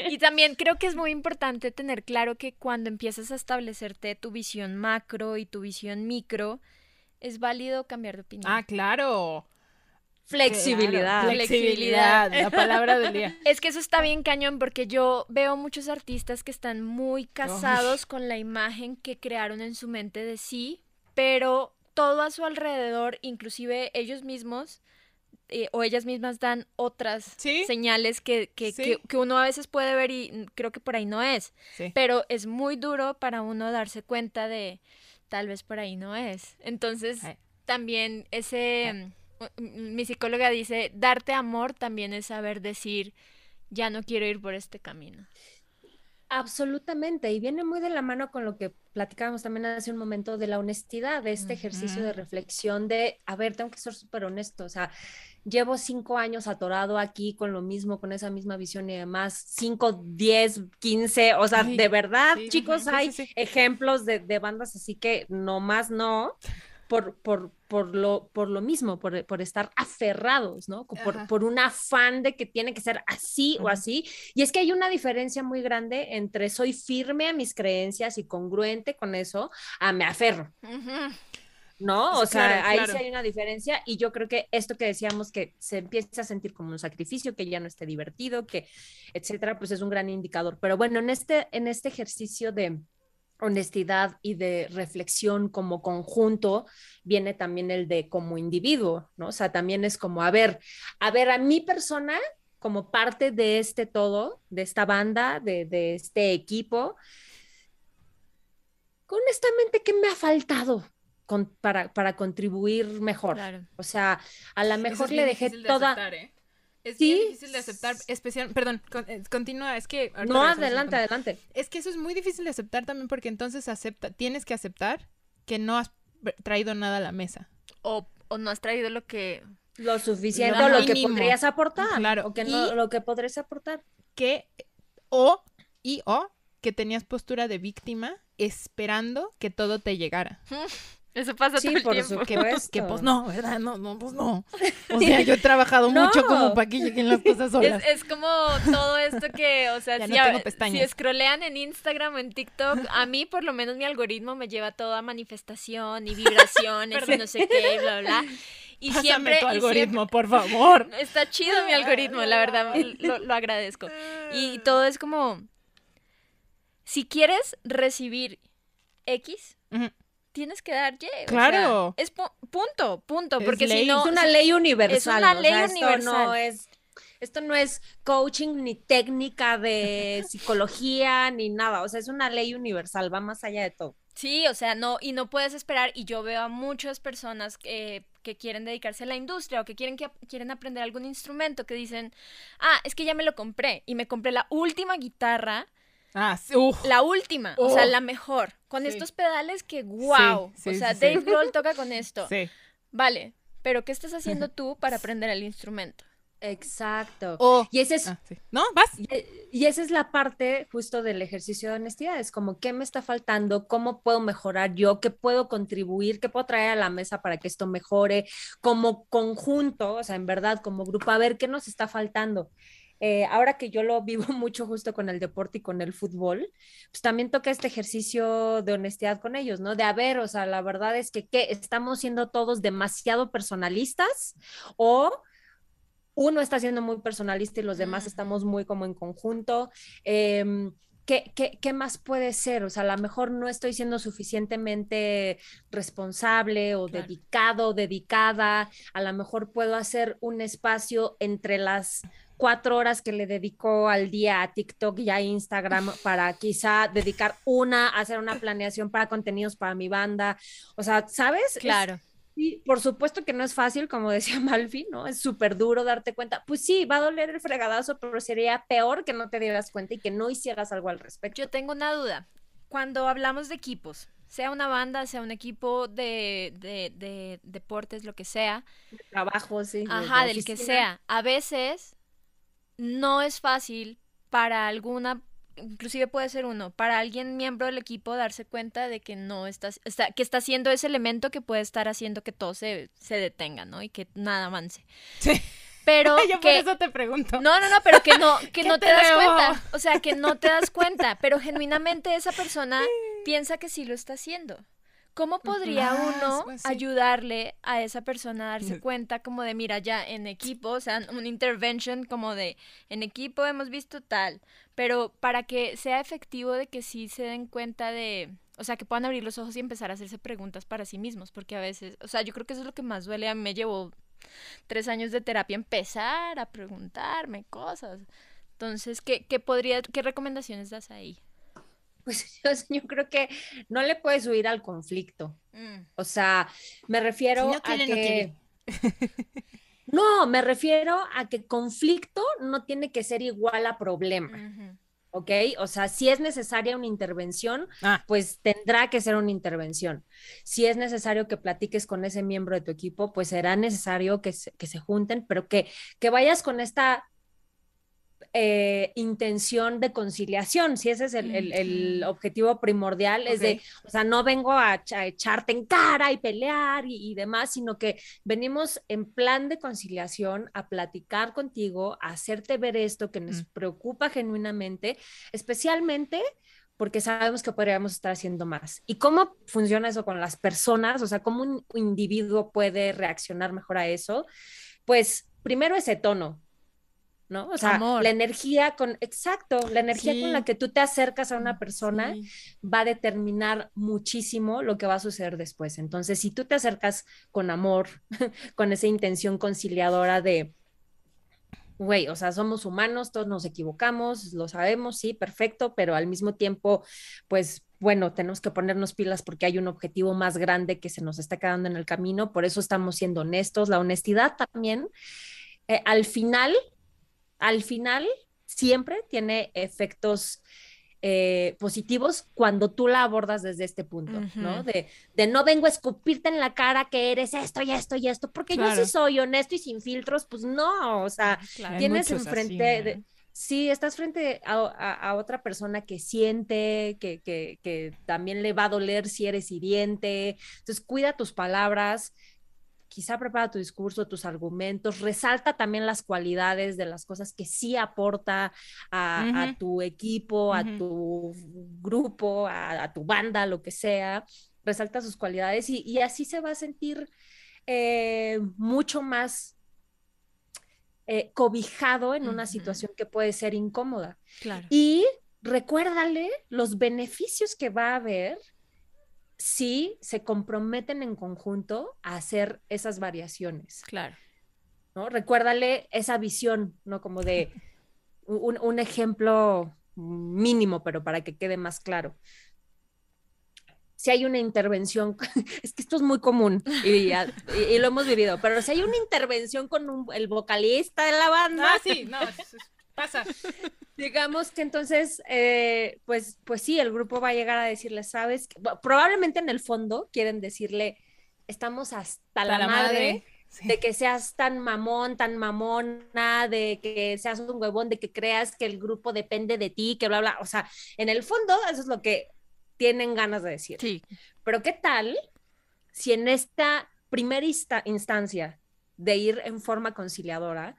Y también creo que es muy importante tener claro que cuando empiezas a establecerte tu visión macro y tu visión micro, es válido cambiar de opinión. Ah, claro. Flexibilidad. Claro, Flexibilidad, la palabra del día. Es que eso está bien cañón porque yo veo muchos artistas que están muy casados con la imagen que crearon en su mente de sí, pero todo a su alrededor, inclusive ellos mismos eh, o ellas mismas dan otras Sí. señales que, que, Sí. que- que uno a veces puede ver y creo que por ahí no es. Sí. Pero es muy duro para uno darse cuenta de tal vez por ahí no es. Entonces, también ese, mi psicóloga dice, darte amor también es saber decir, ya no quiero ir por este camino. Absolutamente, y viene muy de la mano con lo que platicábamos también hace un momento de la honestidad, de este ejercicio de reflexión de, a ver, tengo que ser súper honesto, o sea, llevo cinco años atorado aquí con lo mismo, con esa misma visión y demás, cinco, diez, quince, o sea, Ay, de verdad, sí, chicos, sí, hay sí. ejemplos de, de bandas así que nomás no, por, por, por, lo, por lo mismo, por, por estar aferrados, ¿no? Por, por un afán de que tiene que ser así o así. Y es que hay una diferencia muy grande entre soy firme a mis creencias y congruente con eso, a me aferro. ¿no? O sea, ahí claro. sí hay una diferencia y yo creo que esto que decíamos que se empieza a sentir como un sacrificio, que ya no esté divertido, que etcétera, pues es un gran indicador. Pero bueno, en este, en este ejercicio de honestidad y de reflexión como conjunto, viene también el de como individuo, ¿no? O sea, también es como, a ver, a ver, a mi persona como parte de este todo, de esta banda, de, de este equipo, honestamente, ¿qué me ha faltado con- para, para contribuir mejor? Claro. O sea, a lo mejor le dejé de toda... aceptar, ¿eh? Es Sí. bien difícil de aceptar, especial, perdón, con- eh, continúa, es que... No, adelante, adelante. Es que eso es muy difícil de aceptar también porque entonces acepta, tienes que aceptar que no has traído nada a la mesa. O, o no has traído lo que... Lo suficiente Lo o lo que podrías aportar. Claro, O que no, y- lo que podrías aportar. Que, o, y o, que tenías postura de víctima esperando que todo te llegara. Eso pasa Sí, todo el por tiempo. Que, supuesto. que pues no, ¿verdad? No, no, pues no. O sea, yo he trabajado No. mucho como para que lleguen las cosas solas. Es, es como todo esto que, o sea, Ya si, no a- tengo pestañas. si scrollean en Instagram o en TikTok, a mí por lo menos mi algoritmo me lleva toda manifestación y vibraciones y no sé qué, bla, bla, bla. Y Pásame siempre, tu algoritmo, por favor. está chido mi algoritmo, la verdad, lo, lo agradezco. Y todo es como, si quieres recibir X, Ujú. Tienes que dar Y. o sea, Claro. es pu- punto, punto, Es porque ley. si no... es una ley universal. una ¿no? O ley sea, esto no universal. es, esto no es coaching ni técnica de psicología ni nada. O sea, es una ley universal, va más allá de todo. Sí, o sea, no, y no puedes esperar, y yo veo a muchas personas que, que quieren dedicarse a la industria o que quieren, que quieren aprender algún instrumento que dicen, ah, es que ya me lo compré, y me compré la última guitarra, Ah, sí, uf. la última, o sea, Oh. la mejor, con Sí. estos pedales que, wow, sí, o sea. Dave Grohl toca con esto, Sí. vale, pero ¿qué estás haciendo tú para aprender el instrumento? Exacto. O- Y ese es, ah, sí. ¿No? ¿Vas? Y, y esa es la parte justo del ejercicio de honestidad, es como qué me está faltando, cómo puedo mejorar yo, qué puedo contribuir, qué puedo traer a la mesa para que esto mejore como conjunto, o sea, en verdad, como grupo, a ver qué nos está faltando. Eh, ahora que yo lo vivo mucho justo con el deporte y con el fútbol, pues también toca este ejercicio de honestidad con ellos, ¿no? De a ver, o sea, la verdad es que ¿qué? estamos siendo todos demasiado personalistas o uno está siendo muy personalista y los demás Ujú. estamos muy como en conjunto. Em, ¿qué, qué, qué más puede ser? O sea, a lo mejor no estoy siendo suficientemente responsable o Claro. dedicado, dedicada. A lo mejor puedo hacer un espacio entre las cuatro horas que le dedico al día a TikTok y a Instagram para quizá dedicar una a hacer una planeación para contenidos para mi banda. O sea, ¿sabes? Es- Claro. Sí, por supuesto que no es fácil, como decía Malfi, ¿no? Es súper duro darte cuenta. Pues sí, va a doler el fregadazo, pero sería peor que no te dieras cuenta y que no hicieras algo al respecto. Yo tengo una duda. Cuando hablamos de equipos, sea una banda, sea un equipo de, de, de deportes, lo que sea, Trabajo, sí. de- Ajá, de del que sea. A veces no es fácil para alguna, inclusive puede ser uno, para alguien miembro del equipo darse cuenta de que no estás, está, que está haciendo ese elemento que puede estar haciendo que todo se, se detenga, ¿no? Y que nada avance. Sí. Pero Yo por que eso te pregunto. no, no, no, pero que no, que ¿Qué no te, te das cuenta. O sea, que no te das cuenta, pero genuinamente esa persona piensa que sí lo está haciendo. ¿Cómo podría Ah, uno pues sí. ayudarle a esa persona a darse cuenta como de, mira, ya en equipo, o sea, un intervention como de, en equipo hemos visto tal, pero para que sea efectivo de que sí se den cuenta de, o sea, que puedan abrir los ojos y empezar a hacerse preguntas para sí mismos, porque a veces, o sea, yo creo que eso es lo que más duele, a mí me llevó tres años de terapia empezar a preguntarme cosas. Entonces, ¿qué, qué podría, qué recomendaciones das ahí? Pues yo, yo creo que no le puedes huir al conflicto. O sea, me refiero Si no quiere, a que... No, me refiero a que conflicto no tiene que ser igual a problema. ¿ok? O sea, si es necesaria una intervención, Ah, pues tendrá que ser una intervención. Si es necesario que platiques con ese miembro de tu equipo, pues será necesario que se, que se junten, pero que, que vayas con esta eh, intención de conciliación, si ese es el, el- el objetivo primordial, es de, o sea, no vengo a, echa- a echarte en cara y pelear y, y demás, sino que venimos en plan de conciliación a platicar contigo, a hacerte ver esto que nos Mm. preocupa genuinamente, especialmente porque sabemos que podríamos estar haciendo más. ¿Y cómo funciona eso con las personas? O sea, ¿cómo un individuo puede reaccionar mejor a eso? Pues primero ese tono, ¿no? O sea, Amor. la energía con, exacto, la energía Sí. con la que tú te acercas a una persona sí. va a determinar muchísimo lo que va a suceder después. Entonces, si tú te acercas con amor, con esa intención conciliadora de, güey, o sea, somos humanos, todos nos equivocamos, lo sabemos, sí, perfecto, pero al mismo tiempo, pues bueno, tenemos que ponernos pilas porque hay un objetivo más grande que se nos está quedando en el camino, por eso estamos siendo honestos. La honestidad también, eh, al final, al final, siempre tiene efectos eh, positivos cuando tú la abordas desde este punto, ¿no? De, de no vengo a escupirte en la cara que eres esto y esto y esto, porque yo Claro. sí soy honesto y sin filtros, pues no, o sea, Hay tienes enfrente así. Sí, estás frente a, a- a otra persona que siente, que, que- que también le va a doler si eres hiriente. Entonces, cuida tus palabras, quizá prepara tu discurso, tus argumentos, resalta también las cualidades de las cosas que sí aporta a, tu equipo, a tu grupo, a, a tu banda, lo que sea. Resalta sus cualidades y, y así se va a sentir eh, mucho más eh, cobijado en una situación que puede ser incómoda. Claro. Y recuérdale los beneficios que va a haber si se comprometen en conjunto a hacer esas variaciones, Claro. ¿no? Recuérdale esa visión, ¿no? Como de un, un ejemplo mínimo, pero para que quede más claro. Si hay una intervención, es que esto es muy común y, ya- y- y lo hemos vivido, pero si hay una intervención con un- el vocalista de la banda, Ah, sí, no, es- es- pasa. Digamos que entonces, eh, pues, pues sí, el grupo va a llegar a decirle, ¿sabes? Bu- Probablemente en el fondo quieren decirle, estamos hasta la, madre, madre. Sí. de que seas tan mamón, tan mamona, de que seas un huevón, de que creas que el grupo depende de ti, que bla, bla. O sea, en el fondo eso es lo que tienen ganas de decir. Sí. Pero ¿qué tal si en esta primera insta- instancia de ir en forma conciliadora,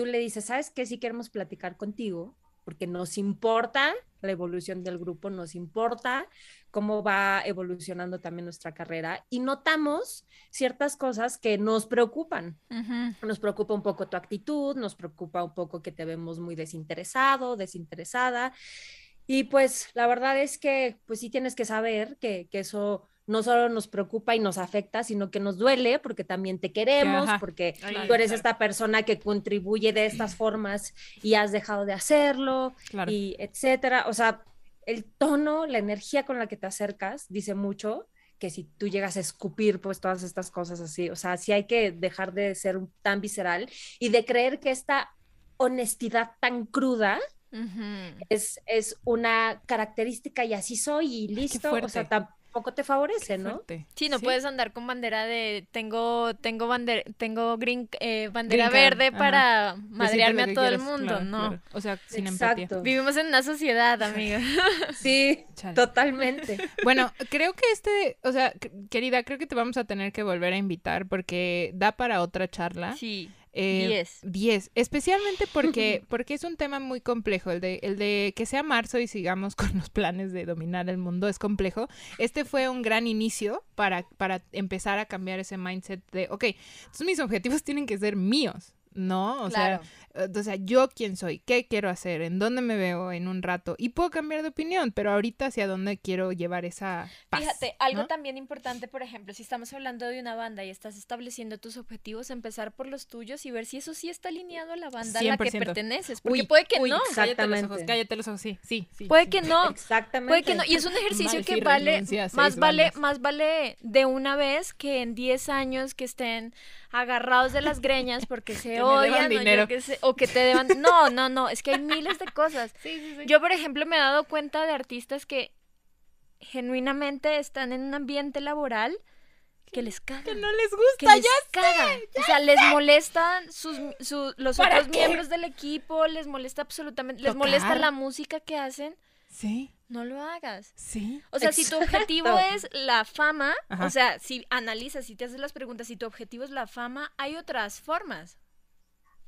tú le dices, ¿sabes qué? Si queremos platicar contigo, porque nos importa la evolución del grupo, nos importa cómo va evolucionando también nuestra carrera y notamos ciertas cosas que nos preocupan. Nos preocupa un poco tu actitud, nos preocupa un poco que te vemos muy desinteresado, desinteresada. Y pues la verdad es que pues sí tienes que saber que, que eso no solo nos preocupa y nos afecta, sino que nos duele porque también te queremos, Ajá. porque tú eres claro. esta persona que contribuye de estas formas y has dejado de hacerlo Claro. y etcétera. O sea, el tono, la energía con la que te acercas dice mucho que si tú llegas a escupir pues todas estas cosas así, o sea, sí hay que dejar de ser tan visceral y de creer que esta honestidad tan cruda es, es una característica y así soy y listo, o sea, tampoco te favorece, ¿no? Sí, no Sí. puedes andar con bandera de tengo tengo bandera tengo green eh, bandera Green verde ajá. para madrearme a todo el mundo, claro, no. claro. O sea, sin empatía. Exacto. Vivimos en una sociedad, amiga. Sí, Chale. totalmente. Bueno, creo que este, o sea, qu- querida, creo que te vamos a tener que volver a invitar porque da para otra charla. Sí. Eh, 10. 10, especialmente porque, porque es un tema muy complejo, el de, el de que sea marzo y sigamos con los planes de dominar el mundo es complejo. Este fue un gran inicio para, para empezar a cambiar ese mindset de, ok, entonces mis objetivos tienen que ser míos, ¿no? O Claro. sea, o sea, yo quién soy, qué quiero hacer, en dónde me veo en un rato y puedo cambiar de opinión, pero ahorita hacia dónde quiero llevar esa paz. Fíjate, algo ¿no? también importante, por ejemplo, si estamos hablando de una banda y estás estableciendo tus objetivos, empezar por los tuyos y ver si eso sí está alineado a la banda a la que 100%. perteneces. Porque Uy, puede que uy, no. Cállate los ojos, Exactamente. cállate los ojos, sí, sí, sí. Puede sí. que no. Exactamente. Puede que no. Y es un ejercicio Mal que si vale, más vale, bandas. más vale de una vez que en 10 años que estén agarrados de las greñas porque se Que me deban odian o, yo dinero. O que te deban. No, no, no. Es que hay miles de cosas. Sí, sí, sí. Yo, por ejemplo, me he dado cuenta de artistas que genuinamente están en un ambiente laboral que les caga. que no les que gusta, les ya caga. O sea, les molestan sus, su- los ¿Para otros qué? miembros del equipo, les molesta absolutamente, les molesta la música que hacen. Sí, No lo hagas. sí. O sea, si tu objetivo es la fama, Ajá. o sea, si analizas, si te haces las preguntas, si tu objetivo es la fama, hay otras formas.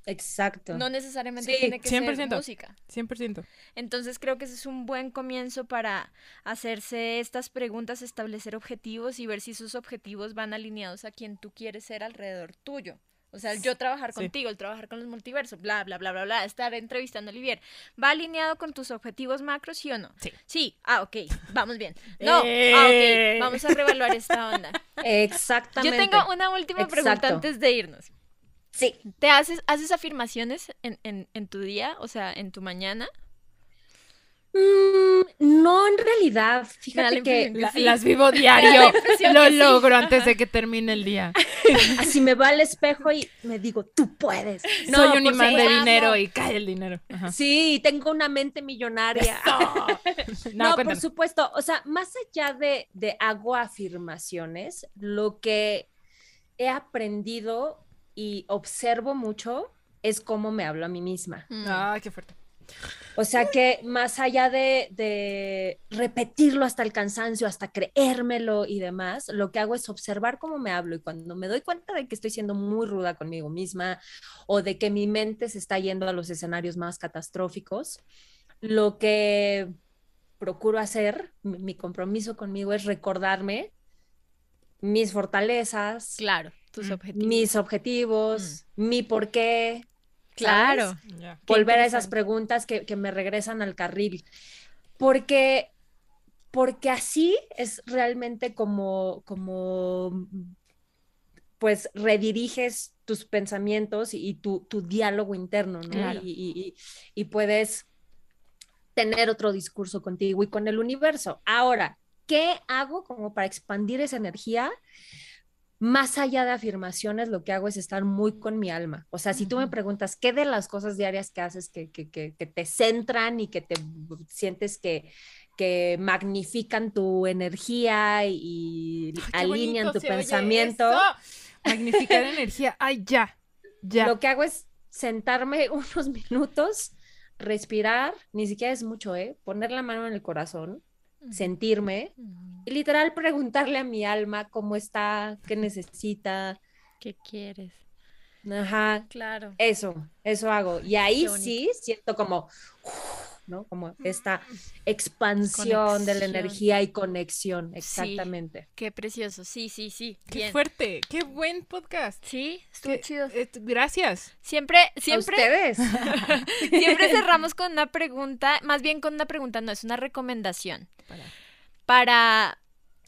Exacto. No necesariamente Sí, tiene que ser 100%. música. 100%. Entonces creo que ese es un buen comienzo para hacerse estas preguntas, establecer objetivos y ver si esos objetivos van alineados a quien tú quieres ser alrededor tuyo. O sea, el yo trabajar Sí. contigo, el trabajar con los multiversos, bla, bla, bla, bla, bla, estar entrevistando a Olivier. ¿Va alineado con tus objetivos macros, sí o no? Sí. Sí. Ah, ok. Vamos bien. No. Eh. Ah, ok. Vamos a reevaluar esta onda. Exactamente. Yo tengo una última pregunta antes de irnos. Sí. ¿Te haces, haces afirmaciones en, en, en tu día? O sea, en tu mañana. Mm, no, en realidad, la fíjate que impresión. La- Sí. Las vivo diario. Lo sí. logro antes de que termine el día. así me va al espejo y me digo, tú puedes. No, Soy un imán de dinero y cae el dinero. Ajá. Sí, tengo una mente millonaria. No, No, por supuesto. O sea, más allá de, de hago afirmaciones, lo que he aprendido y observo mucho es cómo me hablo a mí misma. Ay, qué fuerte. O sea que más allá de, de repetirlo hasta el cansancio, hasta creérmelo y demás, lo que hago es observar cómo me hablo y cuando me doy cuenta de que estoy siendo muy ruda conmigo misma o de que mi mente se está yendo a los escenarios más catastróficos, lo que procuro hacer, mi, mi compromiso conmigo es recordarme mis fortalezas, Claro, tus Mm. objetivos. mis objetivos, mi por qué. Claro. Volver a esas preguntas que, que me regresan al carril. Porque, porque así es realmente como, como, pues, rediriges tus pensamientos y, y tu, tu diálogo interno, ¿no? Claro. Y- y puedes tener otro discurso contigo y con el universo. Ahora, ¿qué hago como para expandir esa energía? Más allá de afirmaciones, lo que hago es estar muy con mi alma. O sea, si tú me preguntas qué de las cosas diarias que haces que, que, que, que te centran y que te sientes que, que magnifican tu energía y Ay, alinean tu pensamiento. Magnificar energía. Ay, ya. Ya. lo que hago es sentarme unos minutos, respirar, ni siquiera es mucho, ¿eh? Poner la mano en el corazón, sentirme y literal preguntarle a mi alma cómo está, qué necesita. ¿Qué quieres? Ajá, Claro. eso, eso hago. Y ahí sí siento como, ¿no? Como esta expansión de la energía y conexión, exactamente. Qué precioso. Sí, sí, sí. Qué Bien. fuerte. Qué buen podcast. Sí, estuvo Qué- chido. eh, gracias. Siempre, ¿A siempre, ustedes? siempre cerramos con una pregunta, más bien con una pregunta, no, es una recomendación. Para Para,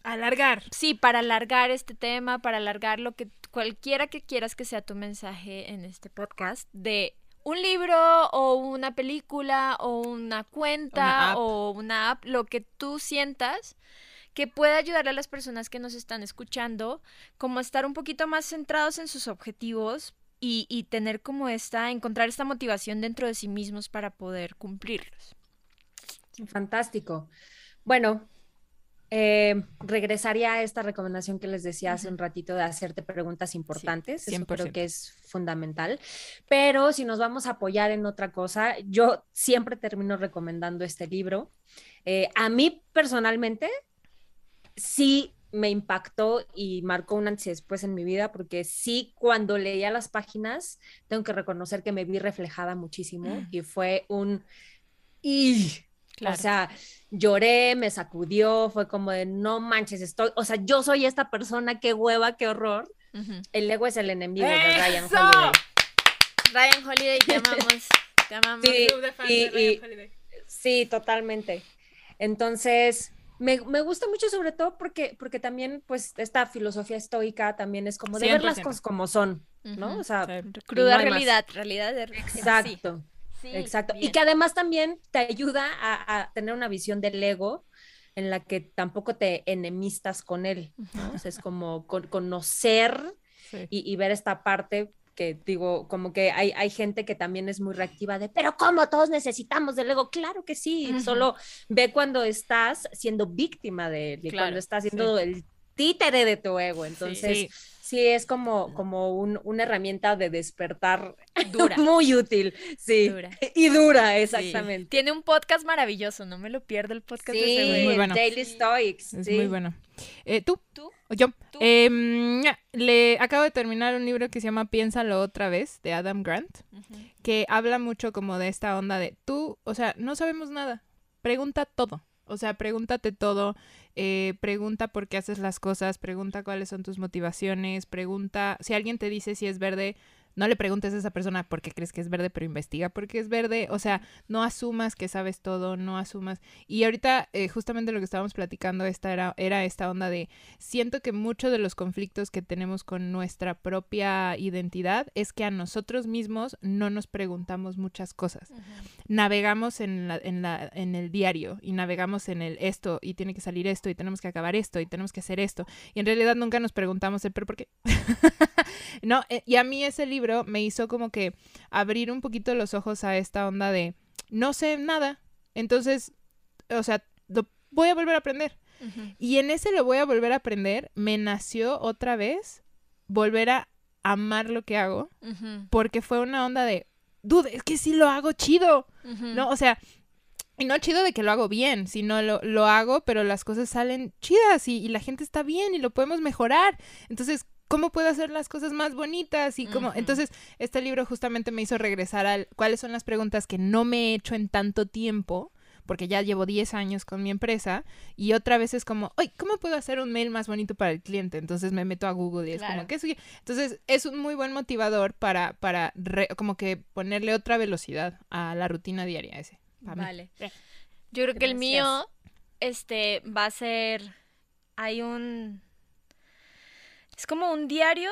alargar. sí, para alargar este tema, para alargar lo que cualquiera que quieras que sea tu mensaje en este podcast de un libro o una película o una cuenta Una o una app, lo que tú sientas que pueda ayudarle a las personas que nos están escuchando como a estar un poquito más centrados en sus objetivos y, y tener como esta, encontrar esta motivación dentro de sí mismos para poder cumplirlos. Fantástico. Bueno, eh, regresaría a esta recomendación que les decía hace un ratito de hacerte preguntas importantes. Eso creo 100%. que es fundamental. Pero si nos vamos a apoyar en otra cosa, yo siempre termino recomendando este libro. Eh, a mí personalmente, sí me impactó y marcó un antes y después en mi vida, porque sí, cuando leía las páginas, tengo que reconocer que me vi reflejada muchísimo Mm. y fue un... Y, O sea, lloré, me sacudió, fue como de, no manches, estoy, o sea, yo soy esta persona, qué hueva, qué horror. El ego es el enemigo de Ryan. Holiday. Ryan Holiday, te amamos. Te amamos. Sí, Club de fans y- de Ryan y- Holiday. Sí, totalmente. Entonces, me, me gusta mucho sobre todo porque, porque también, pues, esta filosofía estoica también es como de ver las 100%. cosas como son, ¿no? O sea. Cruda no realidad, realidad de exacto, Sí, exacto. Y que además también te ayuda a, a tener una visión del ego en la que tampoco te enemistas con él, ¿no? O sea, es como con- conocer Sí. y, y ver esta parte que digo, como que hay, hay gente que también es muy reactiva de, pero ¿cómo todos necesitamos del ego? Claro que sí, solo ve cuando estás siendo víctima de él y Claro, cuando estás siendo el títere de tu ego. Entonces, Sí. sí, es como, como un- una herramienta de despertar Dura. muy útil, sí. Dura. Y dura, Sí. exactamente. Tiene un podcast maravilloso, no me lo pierdo el podcast de Sí, ese güey. muy bueno. Daily Stoics. Es sí. muy bueno. Eh, ¿Tú? ¿Tú? ¿O yo? ¿Tú? Em, le acabo de terminar un libro que se llama Piénsalo otra vez, de Adam Grant, que habla mucho como de esta onda de tú, o sea, no sabemos nada, pregunta todo. O sea, pregúntate todo, eh, pregunta por qué haces las cosas, pregunta cuáles son tus motivaciones, pregunta, si alguien te dice si es verde, no le preguntes a esa persona por qué crees que es verde, pero investiga por qué es verde. O sea, no asumas que sabes todo, no asumas. Y ahorita, eh, justamente lo que estábamos platicando, esta era, era esta onda de, siento que muchos de los conflictos que tenemos con nuestra propia identidad es que a nosotros mismos no nos preguntamos muchas cosas. Navegamos en, la, en, la, en el diario y navegamos en el esto y tiene que salir esto y tenemos que acabar esto y tenemos que hacer esto. Y en realidad nunca nos preguntamos el pero por qué. no, eh, y a mí ese libro me hizo como que abrir un poquito los ojos a esta onda de no sé nada. Entonces, o sea, lo voy a volver a aprender. Y en ese lo voy a volver a aprender, me nació otra vez volver a amar lo que hago, porque fue una onda de, dude, es que sí lo hago chido. ¿no? O sea, y no chido de que lo hago bien, sino lo, lo hago, pero las cosas salen chidas y, y la gente está bien y lo podemos mejorar. Entonces, ¿cómo puedo hacer las cosas más bonitas? Y cómo... Entonces, este libro justamente me hizo regresar al cuáles son las preguntas que no me he hecho en tanto tiempo porque ya llevo 10 años con mi empresa y otra vez es como, oye, ¿cómo puedo hacer un mail más bonito para el cliente? Entonces me meto a Google y es Claro. como, ¿qué soy? Entonces es un muy buen motivador para, para re- como que ponerle otra velocidad a la rutina diaria ese. mí. Vale. Yo creo que el mío, este, va a ser, hay un, es como un diario,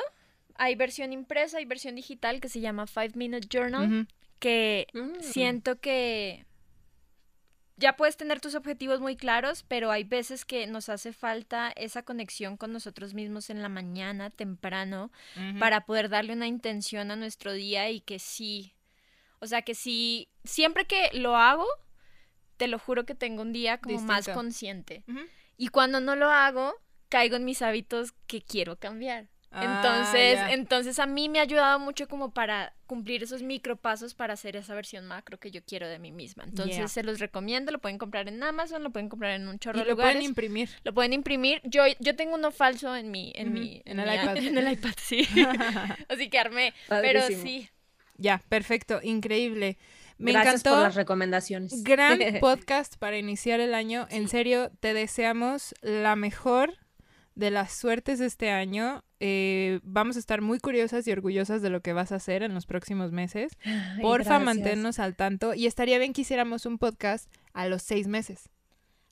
hay versión impresa, hay versión digital que se llama Five Minute Journal, que Mm. siento que ya puedes tener tus objetivos muy claros, pero hay veces que nos hace falta esa conexión con nosotros mismos en la mañana, temprano, para poder darle una intención a nuestro día y que sí, o sea, que sí, siempre que lo hago, te lo juro que tengo un día como más consciente. Y cuando no lo hago, caigo en mis hábitos que quiero cambiar. Entonces, Ah, ya. entonces a mí me ha ayudado mucho como para cumplir esos micropasos para hacer esa versión macro que yo quiero de mí misma. Entonces Yeah. se los recomiendo, lo pueden comprar en Amazon, lo pueden comprar en un chorro y de lo lugares. pueden imprimir. Lo pueden imprimir. Yo, yo tengo uno falso en mi, en mi, en el mi- iPad. En el iPad, sí. Así que armé. Pero sí. Ya, perfecto, increíble. Me Gracias encantó. por las recomendaciones. Gran podcast para iniciar el año. En serio, te deseamos la mejor de las suertes de este año. Eh, vamos a estar muy curiosas y orgullosas de lo que vas a hacer en los próximos meses. Ay, Porfa, gracias. manténnos al tanto. Y estaría bien que hiciéramos un podcast a los seis meses.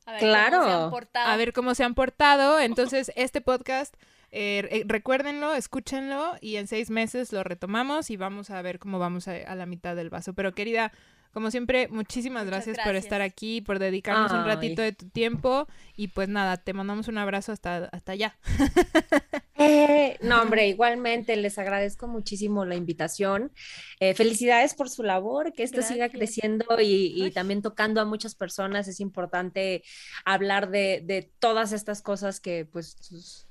A ver Claro. cómo se han portado. A ver cómo se han portado. Entonces, este podcast, eh, eh, recuérdenlo, escúchenlo y en seis meses lo retomamos y vamos a ver cómo vamos a, a la mitad del vaso. Pero querida, como siempre, muchísimas gracias, por estar aquí, por dedicarnos un ratito de tu tiempo y pues nada, te mandamos un abrazo hasta, hasta allá. Eh, no, hombre, igualmente les agradezco muchísimo la invitación. Eh, felicidades por su labor, que esto siga creciendo y, y también tocando a muchas personas. Es importante hablar de, de todas estas cosas que pues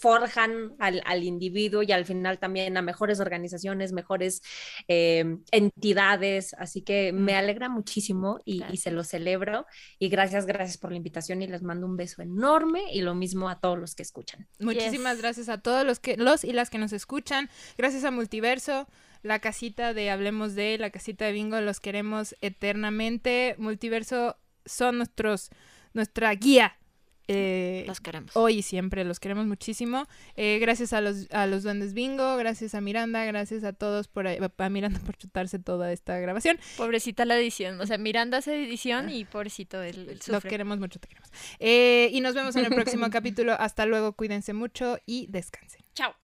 forjan al, individuo y al final también a mejores organizaciones, mejores eh, entidades. Así que me alegra muchísimo y, se lo celebro. Y gracias, gracias por la invitación y les mando un beso enorme y lo mismo a todos los que escuchan. Muchísimas gracias a todos los que los y las que nos escuchan. Gracias a Multiverso la casita de Hablemos de, la casita de Bingo, los queremos eternamente. Multiverso son nuestros, nuestra guía eh, los queremos. Hoy y siempre los queremos muchísimo. Eh, gracias a los, a los duendes bingo, gracias a Miranda, gracias a todos por a Miranda por chutarse toda esta grabación. Pobrecita la edición. O sea, Miranda hace edición y pobrecito el, Lo queremos mucho, te queremos. Eh, y nos vemos en el próximo capítulo. Hasta luego, cuídense mucho y descansen. Chao.